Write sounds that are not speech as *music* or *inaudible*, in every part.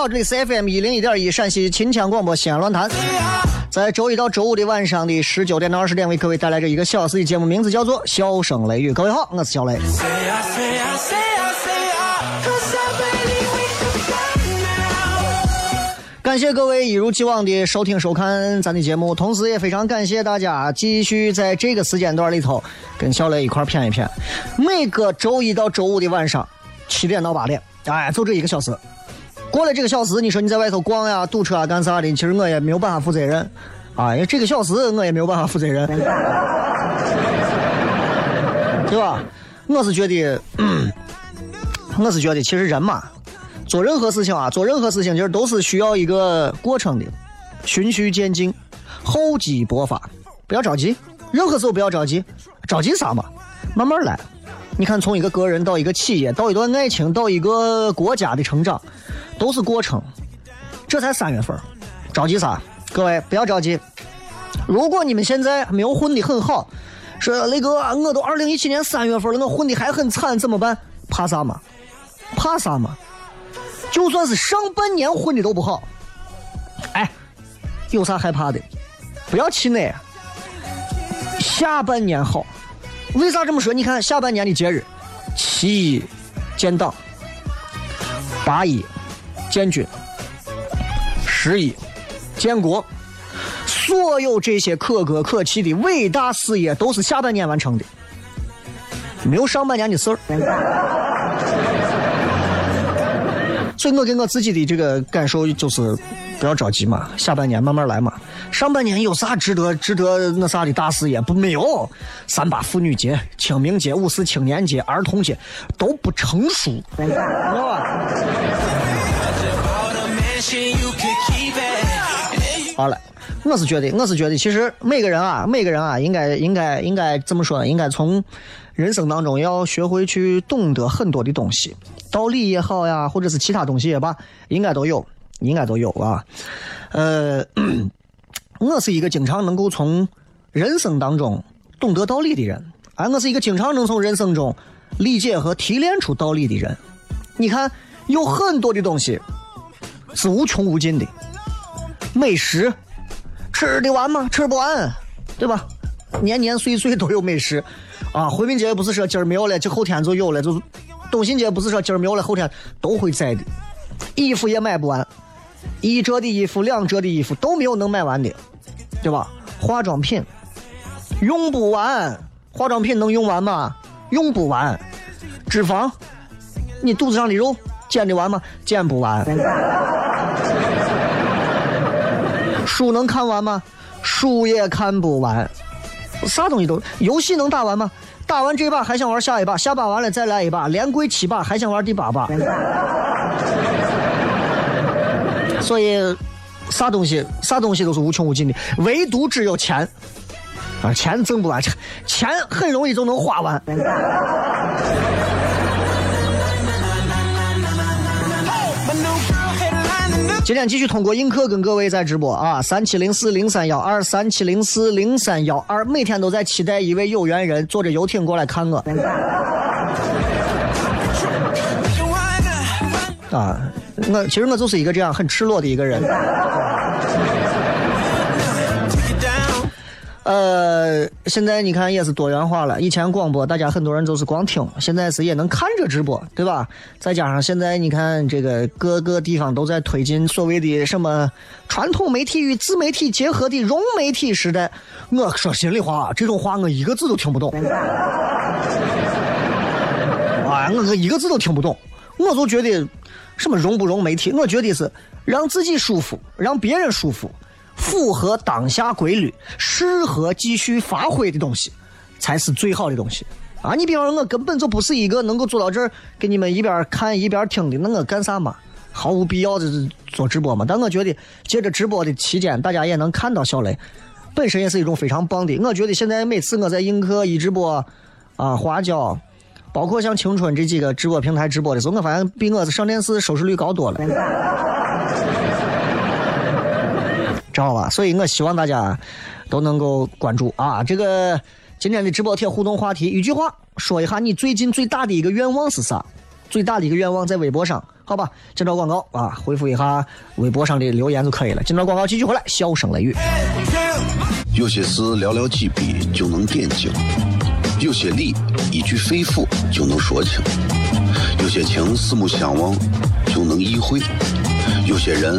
好，这里是 FM 一零一点一陕西秦腔广播西安论坛，在周一到周五的晚上的十九点到二十点，为各位带来这一个小时的节目，名字叫做《笑声雷雨》。各位好，我是小雷。感谢各位一如既往的收听收看咱的节目，同时也非常感谢大家继续在这个时间段里头跟小雷一块儿谝一谝。每个周一到周五的晚上七点到八点，哎，就这一个小时。过了这个小时，你说你在外头逛呀、堵车啊、干啥的，其实我也没有办法负责任啊，因为这个小时我也没有办法负责任，对吧？我是觉得，我是觉得，其实人嘛，做任何事情啊，做任何事情其实都是需要一个过程的，循序渐进，厚积薄发，不要着急，任何时候不要着急，着急啥嘛？慢慢来。你看，从一个个人到一个企业，到一段爱情，到一个国家的成长，都是过程。这才三月份，着急啥？各位不要着急。如果你们现在没有混得很好，说雷哥，我都二零一七年三月份了，我混得还很惨，怎么办？怕啥嘛？怕啥嘛？就算是上半年混的都不好，哎，有啥害怕的？不要气馁，下半年好。为啥这么说？你看下半年的节日，七一建党，八一建军，十一建国，所有这些可歌可泣的伟大事业都是下半年完成的，没有上半年的事儿。所以我给我自己的这个感受就是，不要着急嘛，下半年慢慢来嘛。上半年有啥值得值得那啥的大事业？不没有，三八妇女节、清明节、五四青年节、儿童节都不成熟，知道吧？It. 好了，我是觉得，我是觉得，其实每个人啊，每个人啊，应该应该应该怎么说呢？应该从人生当中要学会去懂得很多的东西，道理也好呀，或者是其他东西也罢，应该都有，应该都有啊。呃，*clears throat* 我是一个经常能够从人生当中懂得道理的人，哎，我是一个经常能从人生中理解和提炼出道理的人。你看，有很多的东西是无穷无尽的。美食吃得完吗？吃不完，对吧？年年岁岁都有美食啊！回民节不是说今儿没有了，就后天就有了，就是东新节不是说今儿没有了，后天都会在的。衣服也买不完，一折的衣服、两折的衣服都没有能买完的，对吧？化妆品用不完，化妆品能用完吗？用不完。脂肪，你肚子上的肉减得完吗？减不完。*laughs* 书能看完吗？书也看不完，啥东西都。游戏能打完吗？打完这把还想玩下一把，下把完了再来一把，连跪七把还想玩第八把。所以，啥东西啥东西都是无穷无尽的，唯独只有钱啊，钱挣不完，钱钱很容易就能花完。今天继续通过映客跟各位在直播啊，三七零四零三幺二，三七零四零三幺二，每天都在期待一位有缘人坐着游艇过来看我。啊，我其实我就是一个这样很赤裸的一个人。呃，现在你看也是多元化了。以前广播大家很多人都是光听，现在是也能看着直播，对吧？再加上现在你看这个各个地方都在推进所谓的什么传统媒体与自媒体结合的融媒体时代。我说心里话，这种话我一个字都听不懂。啊，我我一个字都听不懂，我就觉得什么融不融媒体，我觉得是让自己舒服，让别人舒服。符合当下规律、适合继续发挥的东西，才是最好的东西啊！你比方说，我根本就不是一个能够做到这儿给你们一边看一边听的，那我干啥嘛？毫无必要的做直播嘛。但我觉得，借着直播的期间，大家也能看到小雷，本身也是一种非常棒的。我觉得现在每次我在映客一直播啊、花椒，包括像青春这几个直播平台直播的时候，我发现比我上电视收视率高多了。知道吧？所以我希望大家都能够关注啊！这个今天的直播贴互动话题，一句话说一下你最近最大的一个愿望是啥？最大的一个愿望在微博上，好吧？见到广告啊，回复一下微博上的留言就可以了。见到广告继续回来，笑声雷雨。有些事寥寥几笔就能点睛，有些理一句肺腑就能说清，有些情四目相望就能意会，有些人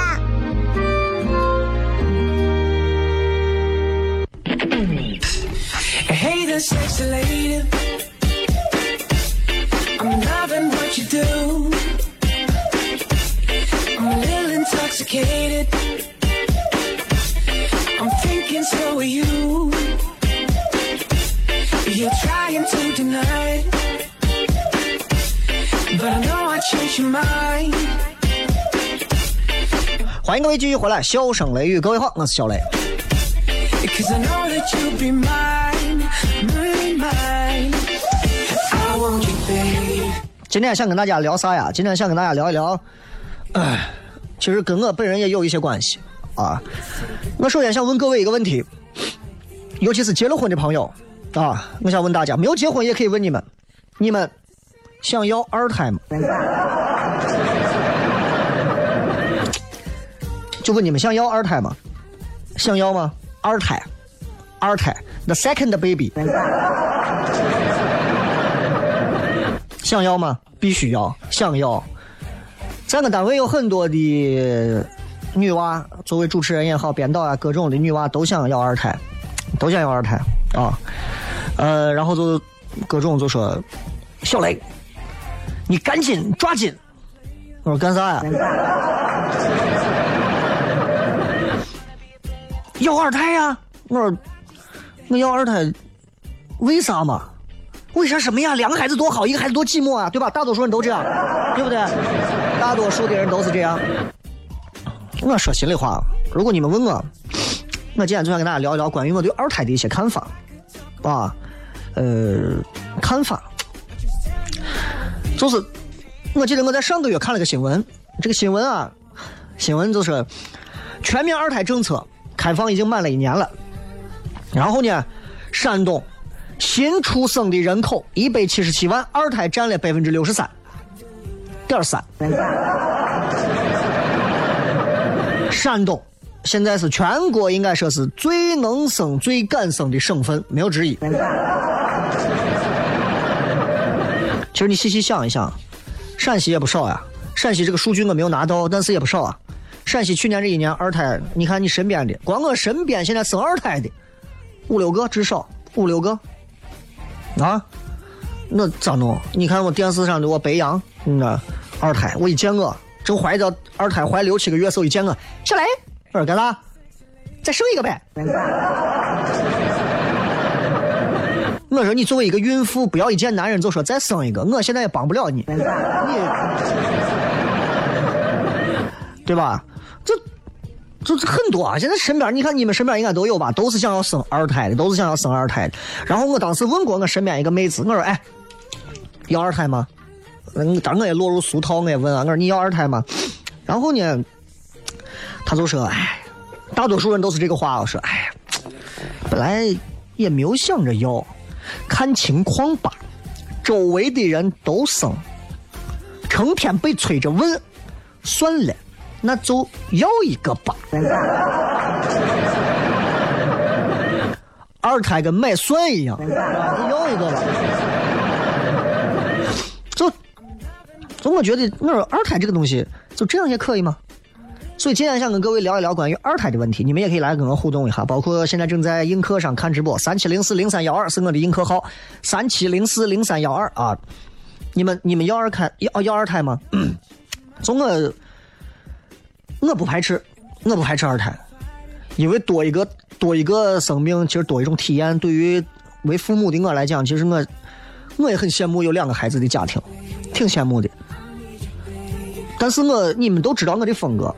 ！Hey there, sexy lady. I'm loving what you do. I'm a little intoxicated. I'm thinking so are you. You're trying to deny, but I know I changed your mind. 欢迎各位继续回来，笑声雷雨，各位好，我是小雷。 今天想跟大家聊啥呀？今天想跟大家聊一聊，哎，其实跟我本人也有一些关系啊。我首先想问各位一个问题，尤其是结了婚的朋友啊，我想问大家，没有结婚也可以问你们，你们想要二胎吗？*laughs* 就问你们想要二胎吗？想要吗？二胎，二胎，the second baby，想要吗？必须要，想要。咱个单位有很多的女娃，作为主持人也好，编导啊，各种的女娃都想要二胎，都想要二胎啊。呃，然后就各种就说，小雷，你赶紧抓紧。我说干啥呀？*laughs* 要二胎呀！我说我要二胎，为啥嘛？为啥什么呀？两个孩子多好，一个孩子多寂寞啊，对吧？大多数人都这样，对不对？大多数的人都是这样。我说心里话，如果你们问我，我今天就想跟大家聊一聊关于我对二胎的一些看法，啊，呃，看法。就是我记得我在上个月看了个新闻，这个新闻啊，新闻就是全面二胎政策开放已经满了一年了，然后呢，山东新出生的人口一百七十七万，二胎占了百分之六十三点三。山东现在是全国应该说是最能生、最敢生的省份，没有之一。其实你细细想一想，陕西也不少呀。陕西这个数据我没有拿到，但是也不少啊。陕西去年这一年二胎，你看你身边的，光我身边现在生二胎的五六个，至少五六个啊。那咋弄？你看我电视上的我白羊，那二胎，我一见我正怀着二胎怀六七个月时候，一见我，小雷，我说干啥？再生一个呗。*laughs* 我说你作为一个孕妇，不要一见男人就说再生一个，我现在也帮不了你，*laughs* 你 *laughs* 对吧？这就是很多啊！现在身边你看你们身边应该都有吧，都是想要生二胎的，都是想要生二胎的。然后我当时问过我身边一个妹子，我说哎，要二胎吗？嗯，当我也落入俗套，我也问啊，我说你要二胎吗？然后呢，他就说哎，大多数人都是这个话，我说哎，本来也没有想着要。看情况吧，周围的人都生，成天被催着问，算了，那就要一个吧。*laughs* 二胎跟买蒜一样，要一个吧。就，就我觉得，我说二胎这个东西就这样也可以吗？所以今天想跟各位聊一聊关于二胎的问题，你们也可以来跟我互动一下。包括现在正在映客上看直播，三七零四零三幺二是我的映客号，三七零四零三幺二啊。你们你们要二胎要要二胎吗？*coughs* 从我我不排斥，我不排斥二胎，因为多一个多一个生命，其实多一种体验。对于为父母的我来讲，其实我我也很羡慕有两个孩子的家庭，挺羡慕的。但是我你们都知道我的风格。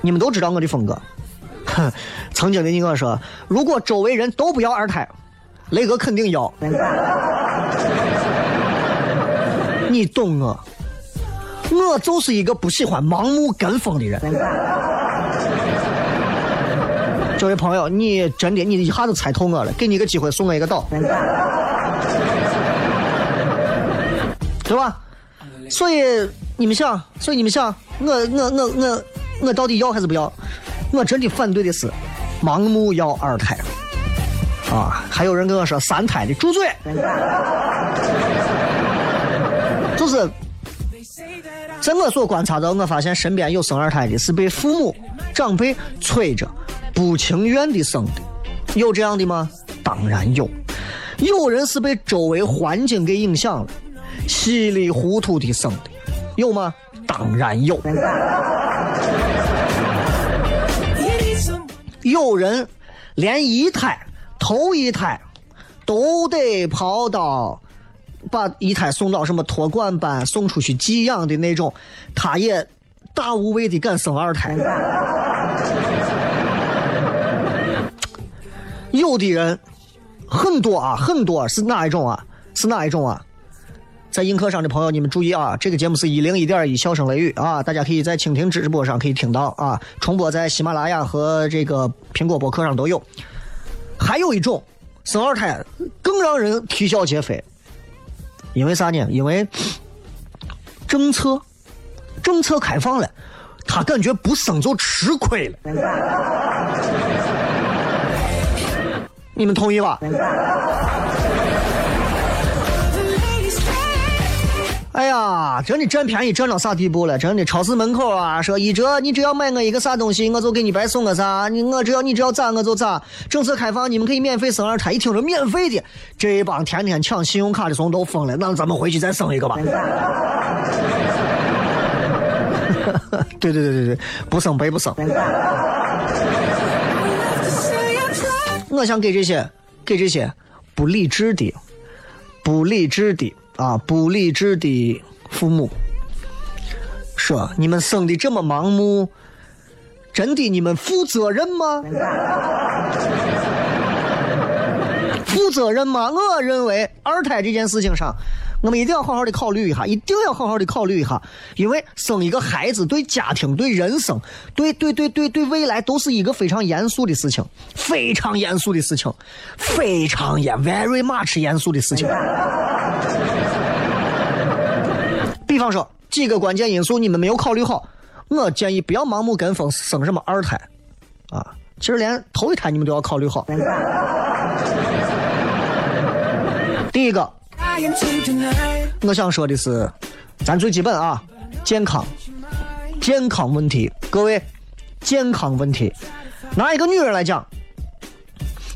你们都知道我的风格，哼！曾经的你我说，如果周围人都不要二胎，雷哥肯定要。*laughs* 你懂我，我就是一个不喜欢盲目跟风的人。这位朋友，你真的你一下子猜透我了，给你个机会，送我一个岛，对吧？所以你们想，所以你们想，我我我我。我到底要还是不要？我真的反对的是盲目要二胎啊！还有人跟我说三胎的，住嘴！就是在我所观察到，我发现身边有生二胎的，是被父母长辈催着，不情愿的生的。有这样的吗？当然有。有人是被周围环境给影响了，稀里糊涂的生的，有吗？当然有。有人连一胎、头一胎都得跑到把一胎送到什么托管班，送出去寄养的那种，他也大无畏的敢生二胎。*laughs* 有的人很多啊，很多是哪一种啊？是哪一种啊？在映客上的朋友，你们注意啊！这个节目是一零一点一笑声雷雨啊，大家可以在蜻蜓直播上可以听到啊，重播在喜马拉雅和这个苹果播客上都有。还有一种生二胎更让人啼笑皆非，因为啥呢？因为政策政策开放了，他感觉不生就吃亏了。你们同意吧？哎呀，真的占便宜占到啥地步了？真的，超市门口啊，说一折，你只要买我一个啥东西，我就给你白送个啥。你我只要你只要咋我就咋。政策开放，你们可以免费生二胎。一听说免费的，这一帮天天抢信用卡的怂都疯了。那咱们回去再生一个吧。*laughs* 对对对对对，不生白不生。我想给这些给这些不理智的、不理智的。啊，不理智的父母，说你们生的这么盲目，真的你们负责任吗？*laughs* 负责任吗？我认为二胎这件事情上，我们一定要好好的考虑一下，一定要好好的考虑一下，因为生一个孩子对家庭、对人生、对对对对对未来都是一个非常严肃的事情，非常严肃的事情，非常严，very much 严肃的事情。比方说几个关键因素你们没有考虑好，我建议不要盲目跟风生什么二胎，啊，其实连头一胎你们都要考虑好。第一个，我想说的是，咱最基本啊，健康，健康问题，各位，健康问题，拿一个女人来讲，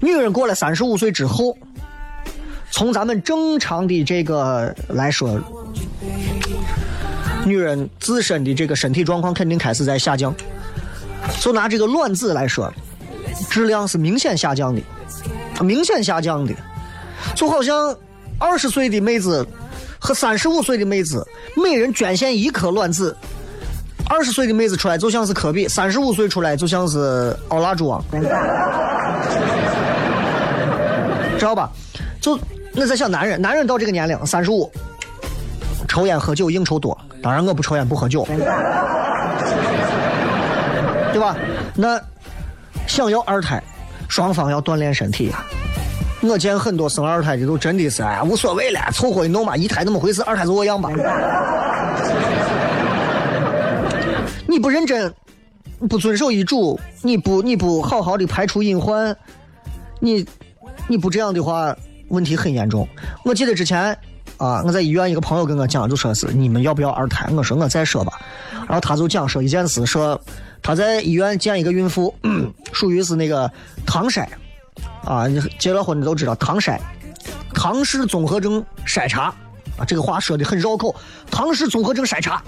女人过了三十五岁之后，从咱们正常的这个来说，女人自身的这个身体状况肯定开始在下降。就拿这个卵子来说，质量是明显下降的，明显下降的，就好像二十岁的妹子和三十五岁的妹子，每人捐献一颗卵子，二十岁的妹子出来就像是科比，三十五岁出来就像是奥拉朱旺，知道吧？就我在想男人，男人到这个年龄三十五，抽烟喝酒应酬多，当然我不抽烟不喝酒。对吧？那想要二胎，双方要锻炼身体呀。我见很多生二胎的都真的是哎无所谓了，凑合一弄吧，一胎那么回事，二胎就我样吧。你不认真，不遵守医嘱，你不你不好好的排除隐患，你你不这样的话，问题很严重。我记得之前啊，我在医院一个朋友跟我讲，就说是你们要不要二胎？我说我再说吧。然后他就讲说一件事，说。他在医院见一个孕妇，*clears throat* 属于是那个唐筛，啊，结了婚的都知道唐筛，唐氏综合症筛查，啊，这个话说的很绕口，唐氏综合症筛查。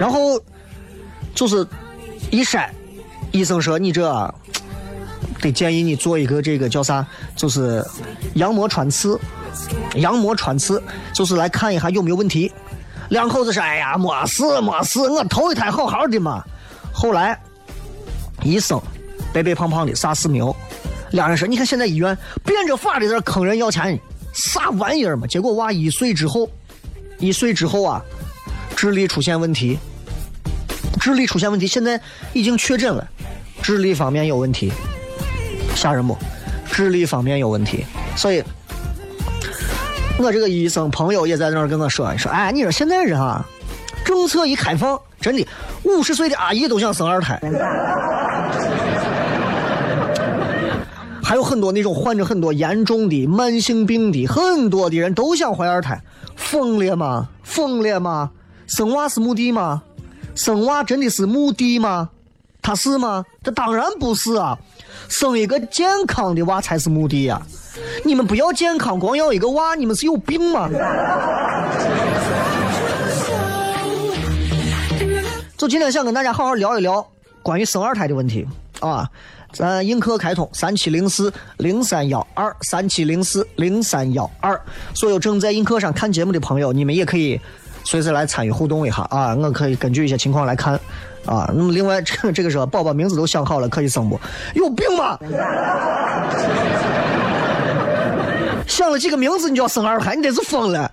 然后就是一筛，医生说你这得建议你做一个这个叫啥，就是羊膜穿刺，羊膜穿刺就是来看一下有没有问题。两口子说：“哎呀，没事没事，我头一胎好好的嘛。”后来，一生白白胖胖的，啥事没有。两人说：“你看现在医院变着法的在坑人要钱，啥玩意儿嘛？”结果娃一岁之后，一岁之后啊，智力出现问题，智力出现问题，现在已经确诊了，智力方面有问题，吓人不？智力方面有问题，所以。我这个医生朋友也在那儿跟我说，说哎，你说现在人啊，政策一开放，真的五十岁的阿姨都想生二胎，还有很多那种患着很多严重的慢性病的，很多的人都想怀二胎，疯了吗？疯了吗？生娃是目的吗？生娃真的是目的吗？他是吗？这当然不是啊，生一个健康的娃才是目的呀。你们不要健康，光要一个娃，你们是有病吗？就今天想跟大家好好聊一聊关于生二胎的问题啊！咱映客开通三七零四零三幺二三七零四零三幺二，所有正在映客上看节目的朋友，你们也可以随时来参与互动一下啊！我可以根据一些情况来看啊。那么另外，这 *laughs* 个这个时候宝宝名字都想好了，可以生不？有病吗？*laughs* 想了几个名字，你就要生二胎，你得是疯了，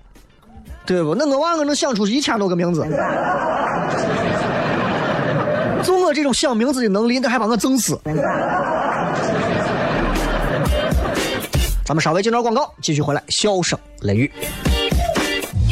对不？那我娃我能想出一千多个名字，*laughs* 就我这种想名字的能力，那还把我整死。咱们稍微接段广告，继续回来，笑声雷雨。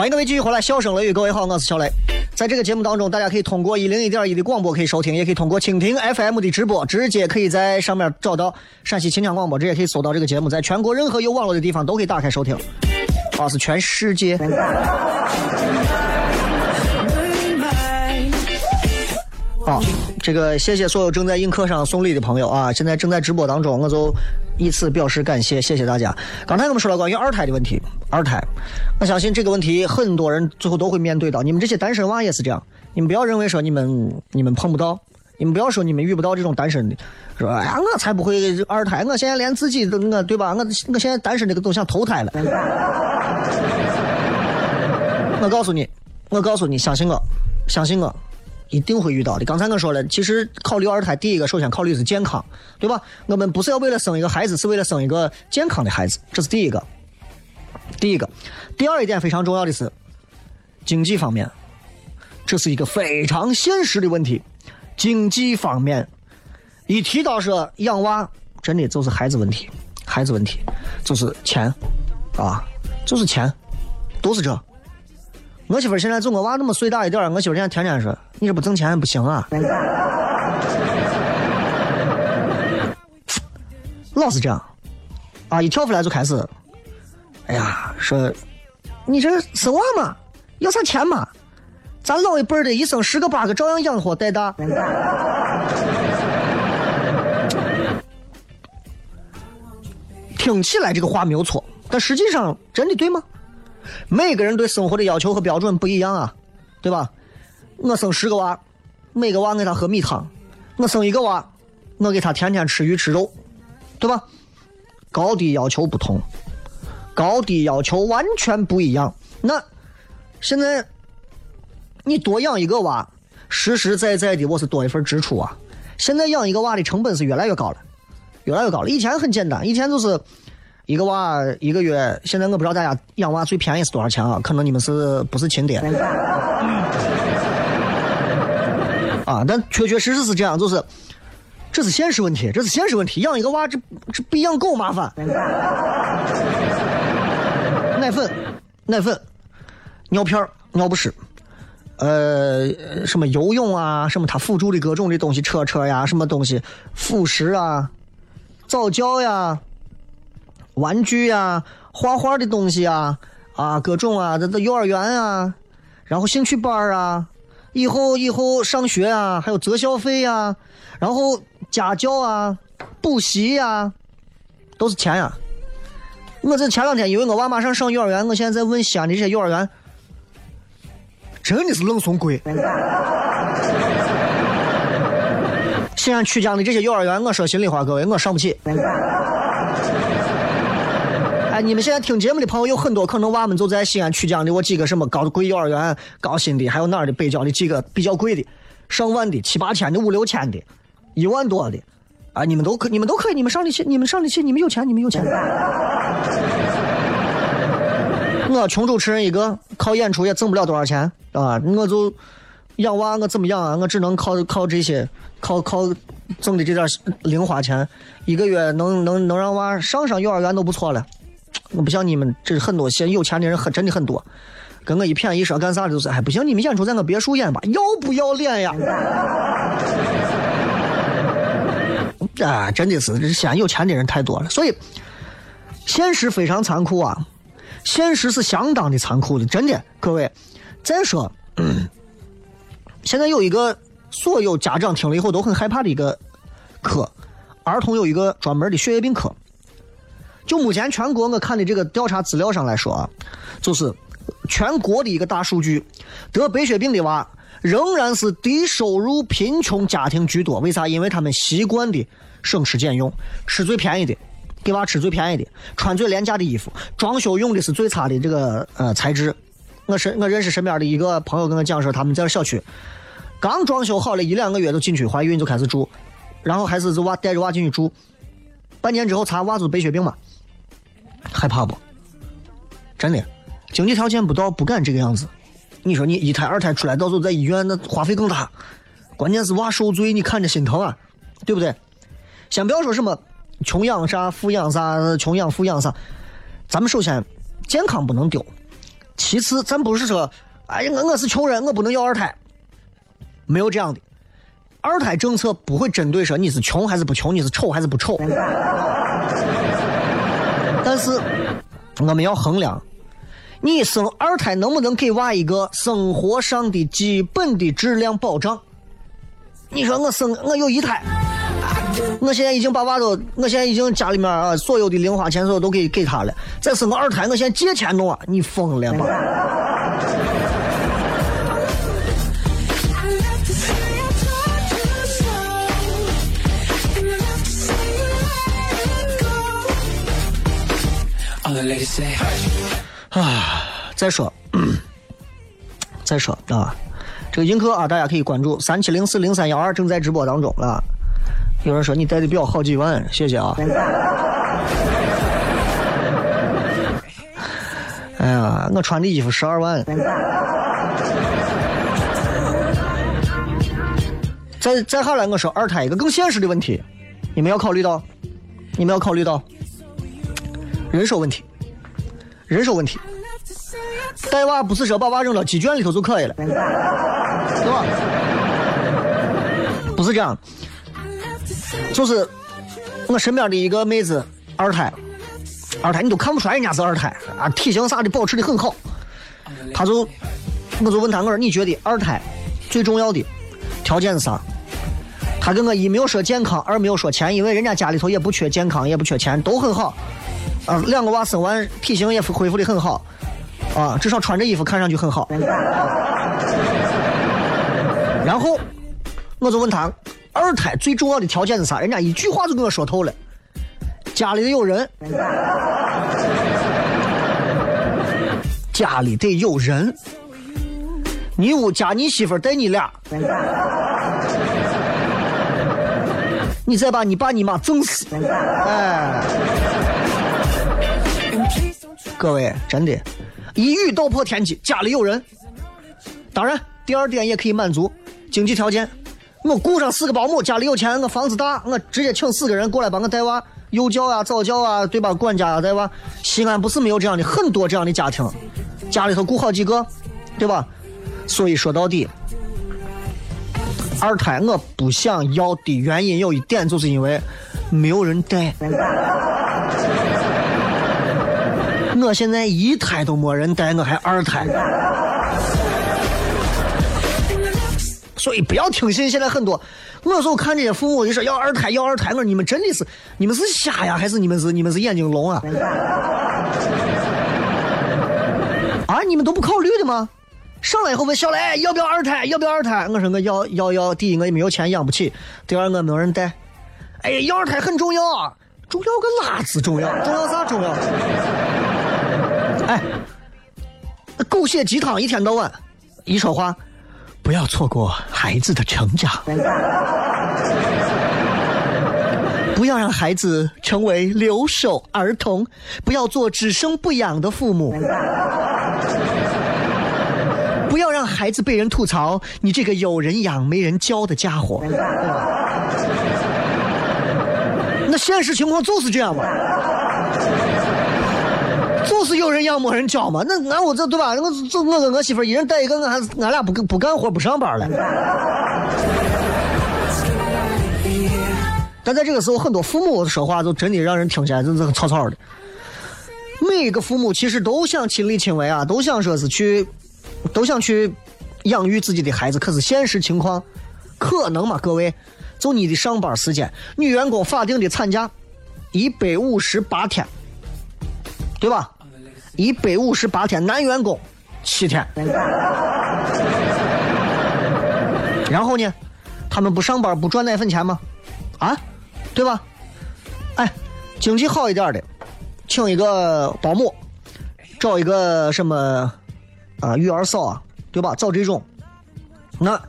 欢迎各位继续回来，笑声雷雨，各位好，我是小雷。在这个节目当中，大家可以通过一零一点一的广播可以收听，也可以通过蜻蜓 FM 的直播，直接可以在上面找到陕西秦腔广播，直接可以搜到这个节目，在全国任何有网络的地方都可以打开收听，啊，是全世界。mine. *laughs* 这个谢谢所有正在映客上送礼的朋友啊！现在正在直播当中，我就以此表示感谢，谢谢大家。刚才我们说了关于二胎的问题，二胎，我相信这个问题很多人最后都会面对到。你们这些单身娃也是这样，你们不要认为说你们你们碰不到，你们不要说你们遇不到这种单身的，说哎呀我才不会二胎，我现在连自己都我对吧？我我现在单身这个都想投胎了。我告诉你，我告诉你，相信我，相信我，一定会遇到的。刚才我说了，其实考虑二胎，第一个首先考虑是健康，对吧？我们不是要为了生一个孩子，是为了生一个健康的孩子，这是第一个。第一个，第二一点非常重要的是经济方面，这是一个非常现实的问题。经济方面，一提到说养娃，真的就是孩子问题，孩子问题就是钱啊，就是钱，都是这。我媳妇现在就我娃那么岁大一点，我媳妇现在天天说：“你这不挣钱不行啊。*laughs* ”老是这样，啊，一跳出来就开始，哎呀，说你这生娃嘛，要啥钱嘛？咱老一辈的一生十个八个照样养活带大。*laughs* 听起来这个话没有错，但实际上真的对吗？每个人对生活的要求和标准不一样啊，对吧？我生十个娃，每个娃给他喝米汤；我生一个娃，我给他天天吃鱼吃肉，对吧？高低要求不同，高低要求完全不一样。那现在你多养一个娃，实实在在的我是多一份支出啊。现在养一个娃的成本是越来越高了，越来越高了。以前很简单，以前就是。一个娃一个月，现在我不知道大家养娃最便宜是多少钱啊？可能你们是不是亲爹？*laughs* 啊，但确确实实是这样，就是这是现实问题，这是现实问题。养一个娃，这这比养狗麻烦。奶粉、奶粉、尿片尿不湿，呃，什么游泳啊，什么它辅助的各种的东西，车车呀，什么东西，辅食啊，早教呀。玩具呀、画画的东西啊，啊，各种啊，这这幼儿园啊，然后兴趣班啊，以后以后上学啊，还有择校费呀，然后家教啊、补习呀，都是钱呀。我这前两天因为我娃马上上幼儿园，我现在在问西安的这些幼儿园，真的是冷怂鬼。西安曲江的这些幼儿园，我说心里话，各位，我上不起。你们现在听节目的朋友有很多，可能娃们就在西安曲江的我几个什么高贵幼儿园、高新的，还有哪儿的北郊的几个比较贵的，上万的、七八千的、五六千的、一万多的，啊，你们都可，你们都可以，你们上得起，你们上得起，你们有钱，你们有钱。*laughs* 我穷主持人一个，靠演出也挣不了多少钱啊，我就养娃，我怎么养啊？我只能靠靠这些，靠靠挣的这点零花钱，一个月能能能让娃上上幼儿园都不错了。我不像你们，这很多现有钱的人很真的很多，跟我一谝一说干啥的都是，哎不行，你们演出在我别墅演吧，要不要脸呀？*laughs* 啊，真的是，这现有钱的人太多了，所以现实非常残酷啊，现实是相当的残酷的，真的，各位。再说，现在有一个所有家长听了以后都很害怕的一个科，儿童有一个专门的血液病科。就目前全国我看的这个调查资料上来说啊，就是全国的一个大数据，得白血病的娃仍然是低收入贫穷家庭居多。为啥？因为他们习惯的省吃俭用，吃最便宜的，给娃吃最便宜的，穿最廉价的衣服，装修用的是最差的这个呃材质。我是我认识身边的一个朋友跟我讲说，他们在小区刚装修好了一两个月就进去怀孕就开始住，然后还是是娃带着娃进去住，半年之后查娃子白血病嘛，害怕不？真的，经济条件不到不敢这个样子。你说你一胎二胎出来，到时候在医院那花费更大，关键是娃受罪，你看着心疼啊，对不对？先不要说什么穷养啥富养啥，穷养富养啥，咱们首先健康不能丢，其次咱不是说，哎呀我我是穷人，我不能要二胎，没有这样的，二胎政策不会针对说你是穷还是不穷，你是丑还是不丑，但是我们要衡量。你生二胎能不能给娃一个生活上的基本的质量保障？你说我生我有一胎，我现在已经把娃都，我现在已经家里面啊所有的零花钱所有都给给他了，再生个二胎，我现在借钱弄啊，你疯了吗？啊，再说，再说啊，这个映客啊，大家可以关注三七零四零三幺二正在直播当中啊。有人说你戴的表好几万，谢谢啊。*laughs* 哎呀，我穿的衣服十二万。再再下来，我说二胎一个更现实的问题，你们要考虑到，你们要考虑到人手问题。人手问题，带娃不是说把娃扔到鸡圈里头就可以了，对吧？不是这样，就是我身边的一个妹子，二胎，二胎你都看不出来人家是二胎啊，体型啥的保持的很好。她就，我就问她，我说你觉得二胎最重要的条件是啥？她跟我一没有说健康，二没有说钱，因为人家家里头也不缺健康，也不缺钱，都很好。啊，两个娃生完，体型也恢复的很好，啊，至少穿着衣服看上去很好。然后，我就问他，二胎最重要的条件是啥？人家一句话就跟我说透了，家里得有人，家里得有人，你屋加你媳妇带你俩，你再把你爸你妈整死，哎。各位，真的，一语道破天机，家里有人。当然，第二点也可以满足经济条件。我雇上四个保姆，家里有钱，我房子大，我直接请四个人过来帮我带娃，幼教啊、早教啊，对吧？管家啊，带娃。西安不是没有这样的很多这样的家庭，家里头雇好几个，对吧？所以说到底，二胎我不想要的原因有一点，就是因为没有人带。我现在一胎都没人带，我还二胎，所以不要听信现在很多。我就看这些父母就说要二胎要二胎，我说你们真的是你们是瞎呀，还是你们是你们是眼睛聋啊？*laughs* 啊，你们都不考虑的吗？上来以后问小雷要不要二胎，要不要二胎？我说我要要要，第一我也没有钱养不起，第二我没有人带。哎，要二胎很重要，啊重要个拉子重要，重要啥重要？哎，狗血鸡汤一天到晚，一说话，不要错过孩子的成长，不要让孩子成为留守儿童，不要做只生不养的父母，不要让孩子被人吐槽你这个有人养没人教的家伙。*laughs* 那现实情况就是这样嘛。就是有人养没人教嘛，那俺我这对吧？我这我跟我媳妇一人带一个，俺俺俩不不干活不上班了。*laughs* 但在这个时候，很多父母说话就真的让人听起来就是草草的。每一个父母其实都想亲力亲为啊，都想说是去，都想去养育自己的孩子。可是现实情况，可能吗？各位，就你的上班时间，女员工法定的产假一百五十八天，对吧？一百五十八天，男员工七天，然后呢，他们不上班不赚奶粉钱吗？啊，对吧？哎，经济好一点的，请一个保姆，找一个什么啊育儿嫂啊，对吧？找这种，那，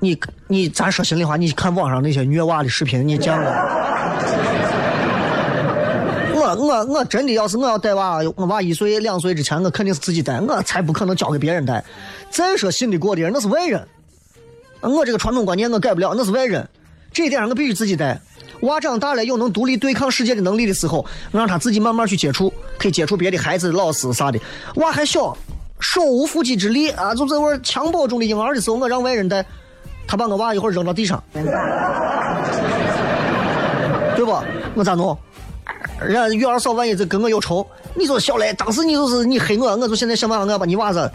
你你咱说心里话，你看网上那些虐娃的视频，你见过？我我真的要是我要带娃，我娃一岁两岁之前，我肯定是自己带，我才不可能交给别人带。再说信得过的人那是外人，我这个传统观念我改不了，那是外人。这一点上我必须自己带。娃长大了有能独立对抗世界的能力的时候，我让他自己慢慢去接触，可以接触别的孩子、老师啥的。娃还小，手无缚鸡之力啊，就在我襁褓中的婴儿的时候，我让外人带，他把我娃一会儿扔到地上，对不？我咋弄？人家育儿嫂万一这跟我有仇，你说小雷，当时你就是你黑我，我就现在想办法我要把你娃子。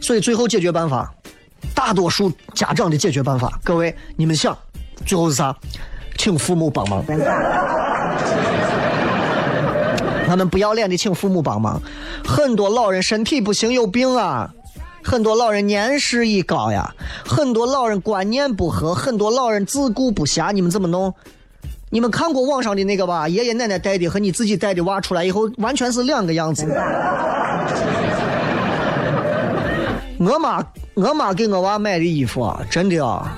所以最后解决办法，大多数家长的解决办法，各位你们想，最后是啥？请父母帮忙。他们不要脸的请父母帮忙，很多老人身体不行有病啊，很多老人年事已高呀，很多老人观念不合，很多老人自顾不暇，你们怎么弄？你们看过网上的那个吧？爷爷奶奶带的和你自己带的娃出来以后，完全是两个样子。*laughs* 我妈，我妈给我娃买的衣服啊，真的啊，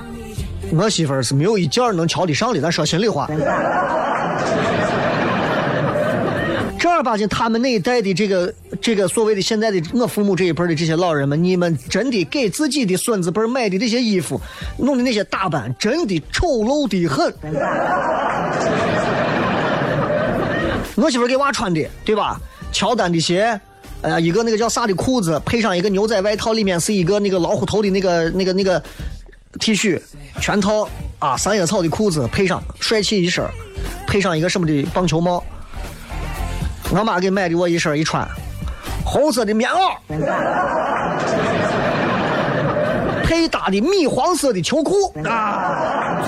我媳妇儿是没有一件能瞧得上的。咱说心里话，八经，他们那一代的这个这个所谓的现在的我父母这一辈的这些老人们，你们真的给自己的孙子辈买的这些衣服，弄的那些打扮，真的丑陋的很。我媳妇给娃穿的，对吧？乔丹的鞋。哎呀，一个那个叫啥的裤子，配上一个牛仔外套，里面是一个那个老虎头的那个那个那个 T 恤，全套啊，三叶草的裤子，配上帅气一身，配上一个什么的棒球帽。我妈给买的，我一身一穿，红色的棉袄，配搭的米黄色的秋裤啊。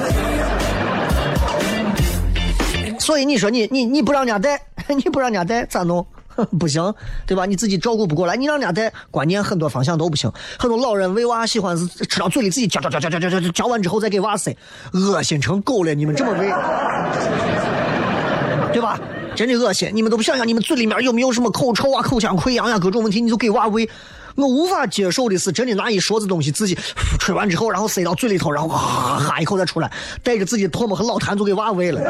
所以你说你你你不让人家带，你不让人家带 *laughs* 咋弄？*laughs* 不行，对吧？你自己照顾不过来，你让人家带，观念很多方向都不行。很多老人喂娃喜欢是吃到嘴里自己嚼嚼嚼嚼嚼嚼嚼完之后再给娃塞，恶心成狗了！你们这么喂，*laughs* 对吧？真的恶心！你们都不想想，你们嘴里面有没有什么口臭啊、口腔溃疡呀各种问题？你就给娃喂。我无法接受的是，真的拿一勺子东西自己吹完之后，然后塞到嘴里头，然后哈哈一口再出来，带着自己唾沫和老痰就给娃喂了。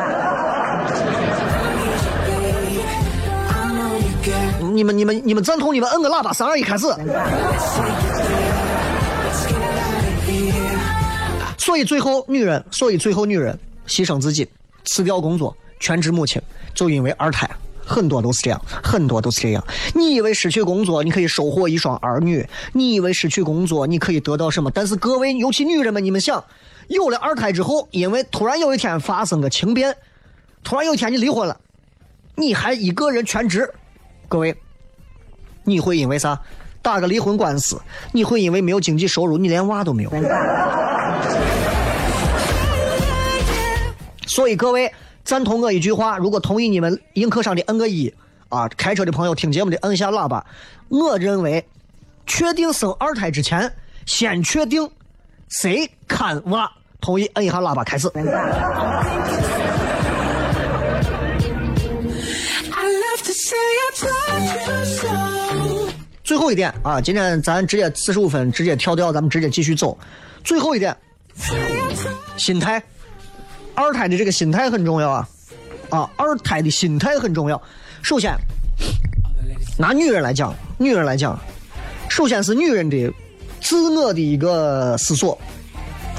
你们、你们、你们赞同？你们摁个喇叭，三二一，开始。所以最后，女人，所以最后，女人牺牲自己，辞掉工作，全职母亲，就因为二胎，很多都是这样，很多都是这样。你以为失去工作，你可以收获一双儿女？你以为失去工作，你可以得到什么？但是各位，尤其女人们，你们想，有了二胎之后，因为突然有一天发生个情变，突然有一天你离婚了，你还一个人全职，各位。你会因为啥打个离婚官司？你会因为没有经济收入，你连娃都没有。*laughs* 所以各位赞同我一句话：如果同意，你们映客上的摁个一啊！开车的朋友听节目的摁一下喇叭。我认为，确定生二胎之前，先确定谁看娃。同意摁一下喇叭，开始。最后一点啊，今天咱直接四十五分直接跳掉，咱们直接继续走。最后一点，心态，二胎的这个心态很重要啊啊，二胎的心态很重要。首先，拿女人来讲，女人来讲，首先是女人的自我的一个思索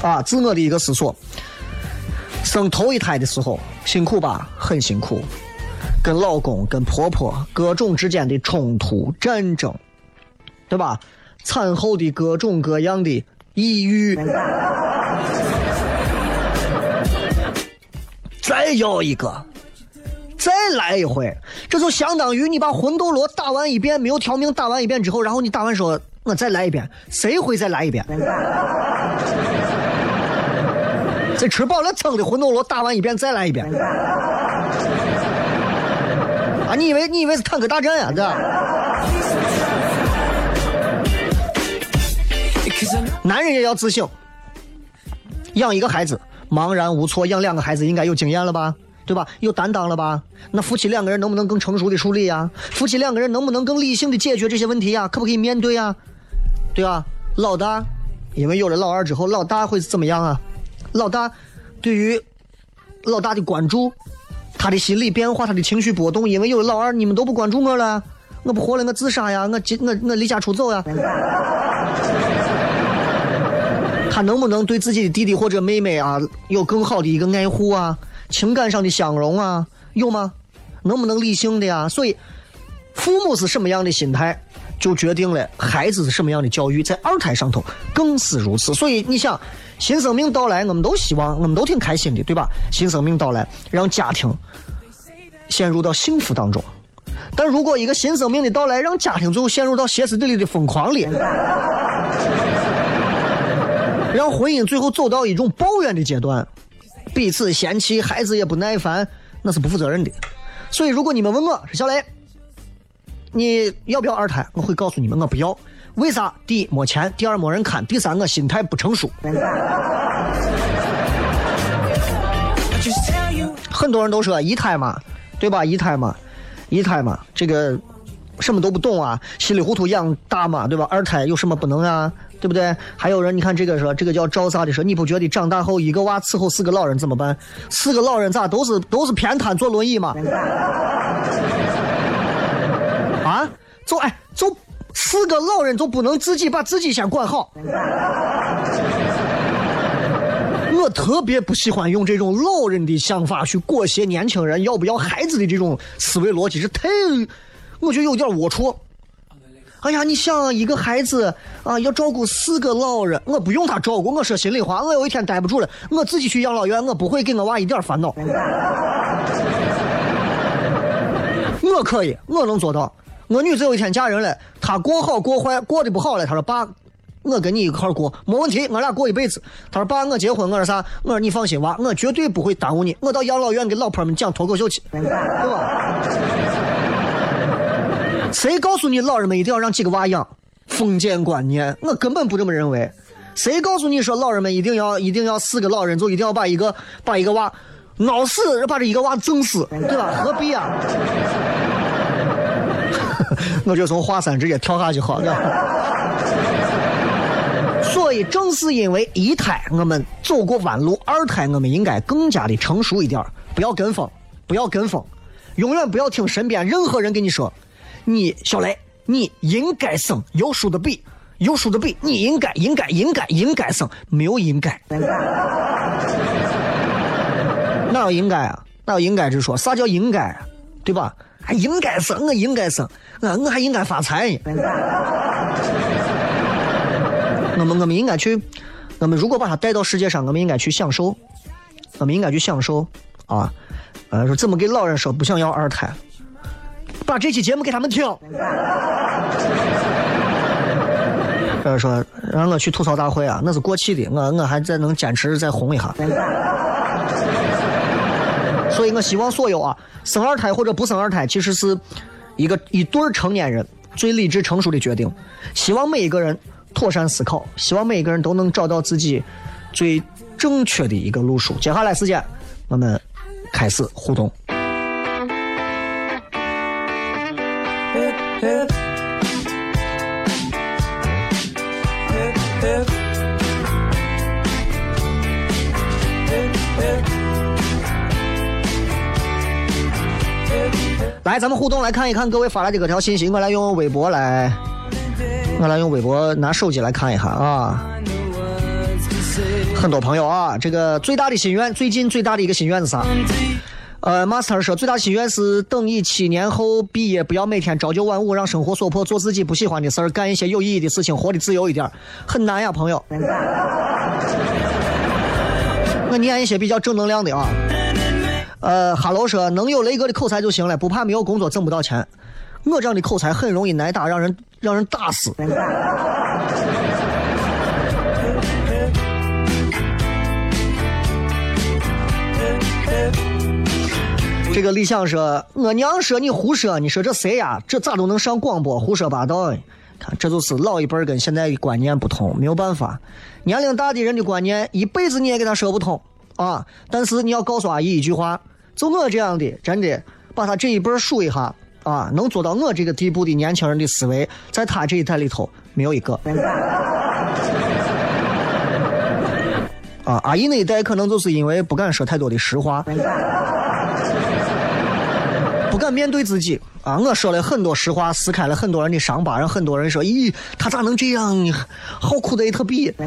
啊，自我的一个思索。生头一胎的时候辛苦吧，很辛苦，跟老公、跟婆婆各种之间的冲突、战争。对吧？产后的各种各样的抑郁，再要一个，再来一回，这就相当于你把魂斗罗打完一遍，没有条命打完一遍之后，然后你打完说，我再来一遍，谁会再来一遍？*laughs* 这吃饱了撑的魂斗罗打完一遍再来一遍？啊，你以为你以为是坦克大战呀？这？男人也要自省，养一个孩子茫然无措，养两个孩子应该有经验了吧？对吧？有担当了吧？那夫妻两个人能不能更成熟的处理呀？夫妻两个人能不能更理性的解决这些问题呀？可不可以面对呀？对吧？老大，因为有了老二之后，老大会怎么样啊？老大对于老大的关注，他的心理变化，他的情绪波动，因为有了老二，你们都不关注我了，我不活了，我自杀呀，我我我离家出走呀。他能不能对自己的弟弟或者妹妹啊有更好的一个爱护啊？情感上的相容啊，有吗？能不能理性的呀？所以，父母是什么样的心态，就决定了孩子是什么样的教育。在二胎上头更是如此。所以你想，新生命到来，我们都希望，我们都挺开心的，对吧？新生命到来，让家庭陷入到幸福当中。但如果一个新生命的到来，让家庭最后陷入到歇斯底里的疯狂里。让婚姻最后走到一种抱怨的阶段，彼此嫌弃，孩子也不耐烦，那是不负责任的。所以，如果你们问我，小雷，你要不要二胎？我会告诉你们，我不要。为啥？第一，没钱；第二，没人看；第三，我心态不成熟。很多人都说一胎嘛，对吧？一胎嘛，一胎嘛，这个什么都不懂啊，稀里糊涂养大嘛，对吧？二胎有什么不能啊？对不对？还有人，你看这个说，这个叫赵啥的说，你不觉得长大后一个娃伺候四个老人怎么办？四个老人咋都是都是偏瘫坐轮椅嘛？*laughs* 啊，就哎就四个老人就不能自己把自己先管好？我特别不喜欢用这种老人的想法去裹挟年轻人要不要孩子的这种思维逻辑，是太，我觉得有点龌龊。哎呀，你想一个孩子啊，要照顾四个老人，我不用他照顾。我说心里话，我有一天待不住了，我自己去养老院，我不会给我娃一点烦恼。我可以，我能做到。我女子有一天嫁人了，她过好过坏，过得不好了，她说爸，我跟你一块过，没问题，我俩过一辈子。她说爸，我结婚，我说啥？我说你放心娃，我绝对不会耽误你。我到养老院给老婆们讲脱口秀去，对吧？谁告诉你老人们一定要让几个娃养？封建观念，我根本不这么认为。谁告诉你说老人们一定要一定要四个老人就一定要把一个把一个娃熬死，把这一个娃整死，对吧？何必啊？*laughs* 我就从华山直接跳下去好了。所以正是因为一胎我们走过弯路，二胎我们应该更加的成熟一点，不要跟风，不要跟风，永远不要听身边任何人跟你说。你小雷，你应该生，有输的比，有输的比，你应该应该应该应该生，没有应该，*laughs* 哪有应该啊？哪有应该之说？啥叫应该？对吧？还应该生，我应该生，我我还应该发财呢。我们我们应该去，我们如果把他带到世界上，我们应该去享受，我们应该去享受啊！呃，说怎么给老人说不想要二胎？把这期节目给他们听。呃，说让我去吐槽大会啊，那是过气的，我我还在能坚持再红一下。所以我希望所有啊，生二胎或者不生二胎，其实是一个一对成年人最理智成熟的决定。希望每一个人妥善思考，希望每一个人都能找到自己最正确的一个路数。接下来时间，我们开始互动。来，咱们互动来看一看各位发来的各条信息。我来用微博来，我来用微博拿手机来看一看啊。很多朋友啊，这个最大的心愿，最近最大的一个心愿是啥？呃，master 说最大心愿是等以七年后毕业，不要每天朝九晚五，让生活所迫，做自己不喜欢的事儿，干一些有意义的事情，活得自由一点。很难呀，朋友。*laughs* 我念一些比较正能量的啊。呃，哈喽说能有雷哥的口才就行了，不怕没有工作挣不到钱。我这样的口才很容易挨打，让人让人打死。这个李想说，我娘说你胡说，你说这谁呀？这咋都能上广播？胡说八道！看，这就是老一辈跟现在的观念不同，没有办法。年龄大的人的观念，一辈子你也给他说不通。啊。但是你要告诉阿姨一句话，就我这样的，真的把他这一辈数一下啊，能做到我这个地步的年轻人的思维，在他这一代里头没有一个。*laughs* 啊，阿姨那一代可能就是因为不敢说太多的实话，敢面对自己啊。我说了很多实话，撕开了很多人的伤疤，让很多人说：“咦，他咋能这样呢？好苦的一特逼。” *laughs*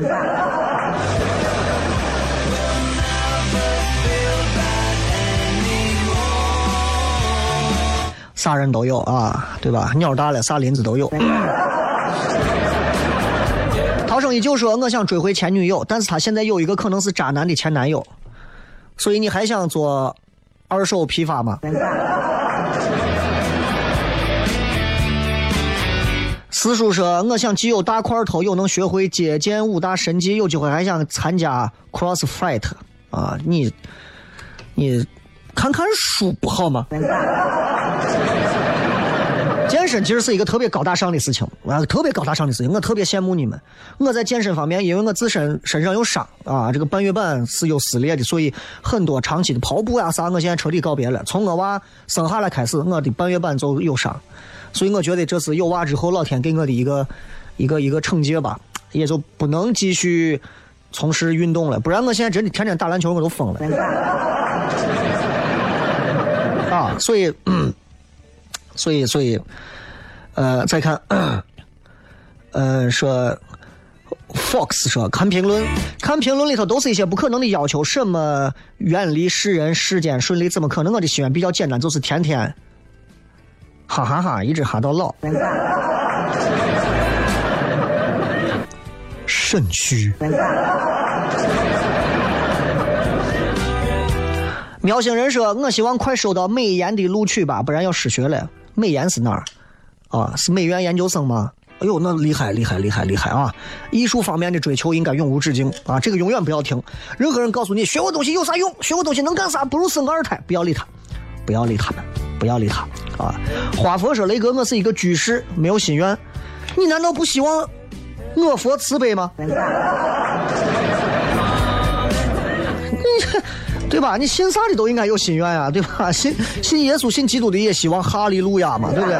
啥人都有啊，对吧？鸟大了，啥林子都有。涛声依旧说：“我想追回前女友，但是他现在有一个可能是渣男的前男友，所以你还想做二手批发吗？”四叔说：“我想既有大块头，又能学会接剑五大神技，有机会还想参加 CrossFit 啊！你你看看书不好吗？”健身其实是一个特别高大上的事情啊，特别高大上的事情，我特别羡慕你们。我在健身方面，因为我自身身上有伤啊，这个半月板是有撕裂的，所以很多长期的跑步呀啥，我现在彻底告别了。从我娃生下来开始，我的半月板就有伤，所以我觉得这是有娃之后老天给我的一个一个一个惩戒吧，也就不能继续从事运动了，不然我现在真的天天打篮球我都疯了。*laughs* 啊，所以。嗯所以，所以，呃，再看，呃，说，Fox 说看评论，看评论里头都是一些不可能的要求，什么远离世人，世间顺利，怎么可能？我的心愿比较简单，就是天天哈哈哈，一直哈到老。肾虚。喵星人说：“我希望快收到美颜的录取吧，不然要失学了。”美颜是哪儿？啊，是美院研究生吗？哎呦，那厉害厉害厉害厉害啊！艺术方面的追求应该永无止境啊，这个永远不要停。任何人告诉你学过东西有啥用，学过东西能干啥？不如生个二胎，不要理他，不要理他们，不要理他啊！花佛说：“雷哥，我是一个居士，没有心愿。你难道不希望我佛慈悲吗？”你。对吧？你信啥的都应该有心愿呀，对吧？*laughs* 信信耶稣、信基督的也希望哈利路亚嘛，对不对？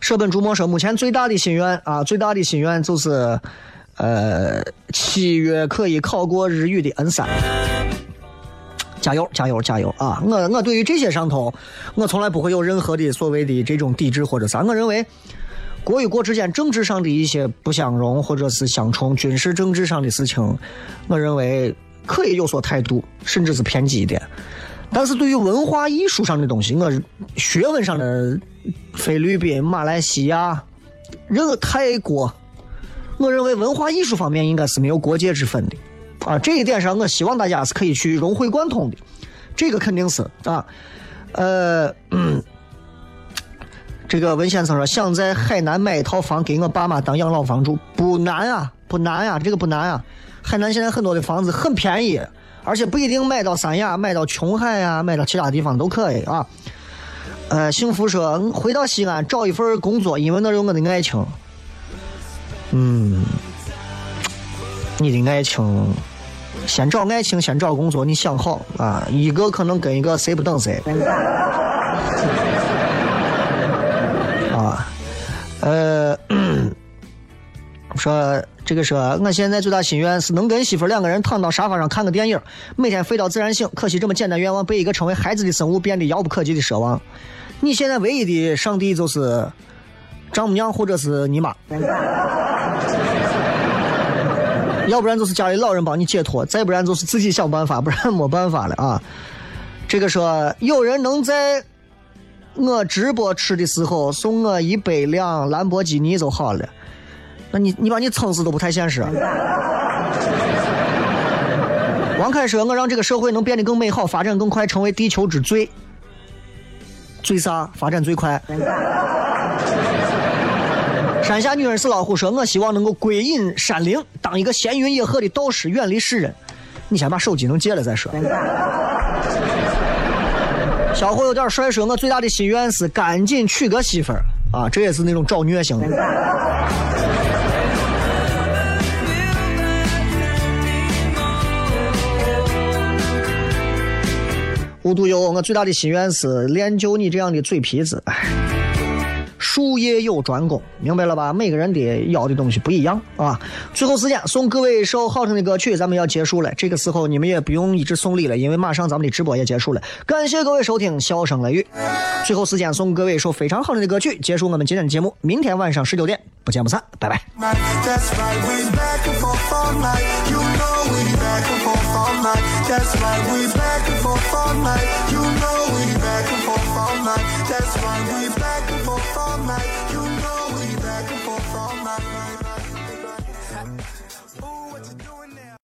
舍本逐末说，目前最大的心愿啊，最大的心愿就是，呃，七月可以考过日语的 N 三。加油，加油，加油啊！我我对于这些上头，我从来不会有任何的所谓的这种抵制或者啥，我认为。国与国之间政治上的一些不相容，或者是相冲，军事政治上的事情，我认为可以有所态度，甚至是偏激一点。但是对于文化艺术上的东西，我学问上的菲律宾、马来西亚、任泰国，我认为文化艺术方面应该是没有国界之分的。啊，这一点上，我希望大家是可以去融会贯通的。这个肯定是啊，呃。嗯。这个文先生说想在海南买一套房给我爸妈当养老房住，不难啊，不难啊，这个不难啊。海南现在很多的房子很便宜，而且不一定买到三亚，买到琼海呀，买到其他地方都可以啊。呃，幸福说回到西安找一份工作，因为那有我的爱情。嗯，你的爱情，先找爱情，先找工作，你想好啊，一个可能跟一个谁不等谁。啊呃，*clears throat* 说这个说，我现在最大心愿是能跟媳妇两个人躺到沙发上看个电影，每天睡到自然醒。可惜这么简单愿望被一个成为孩子的生物变得遥不可及的奢望。你现在唯一的上帝就是丈母娘或者是你妈，要不然就是家里老人帮你解脱，再不然就是自己想办法，不然没办法了啊。这个说有人能在。我直播吃的时候送我一百辆兰博基尼就好了，那你你把你撑死都不太现实。王凯说：“我让这个社会能变得更美好，发展更快，成为地球之最。”最啥？发展最快。山下女人是老虎，说我希望能够归隐山林，当一个闲云野鹤的道士，远离世人。你先把手机能借了再说。小伙有点帅，说我最大的心愿是赶紧娶个媳妇儿啊，这也是那种找虐型的。无独有偶，我最大的心愿是练就你这样的嘴皮子。唉术业有专攻，明白了吧？每个人的要的东西不一样啊。最后时间送各位一首好听的歌曲，咱们要结束了。这个时候你们也不用一直送礼了，因为马上咱们的直播也结束了。感谢各位收听《笑声雷雨》。最后时间送各位一首非常好听的歌曲，结束我们今天的节目。明天晚上十九点不见不散，拜拜。That's right, we back and forth all night. You know we back and forth all night.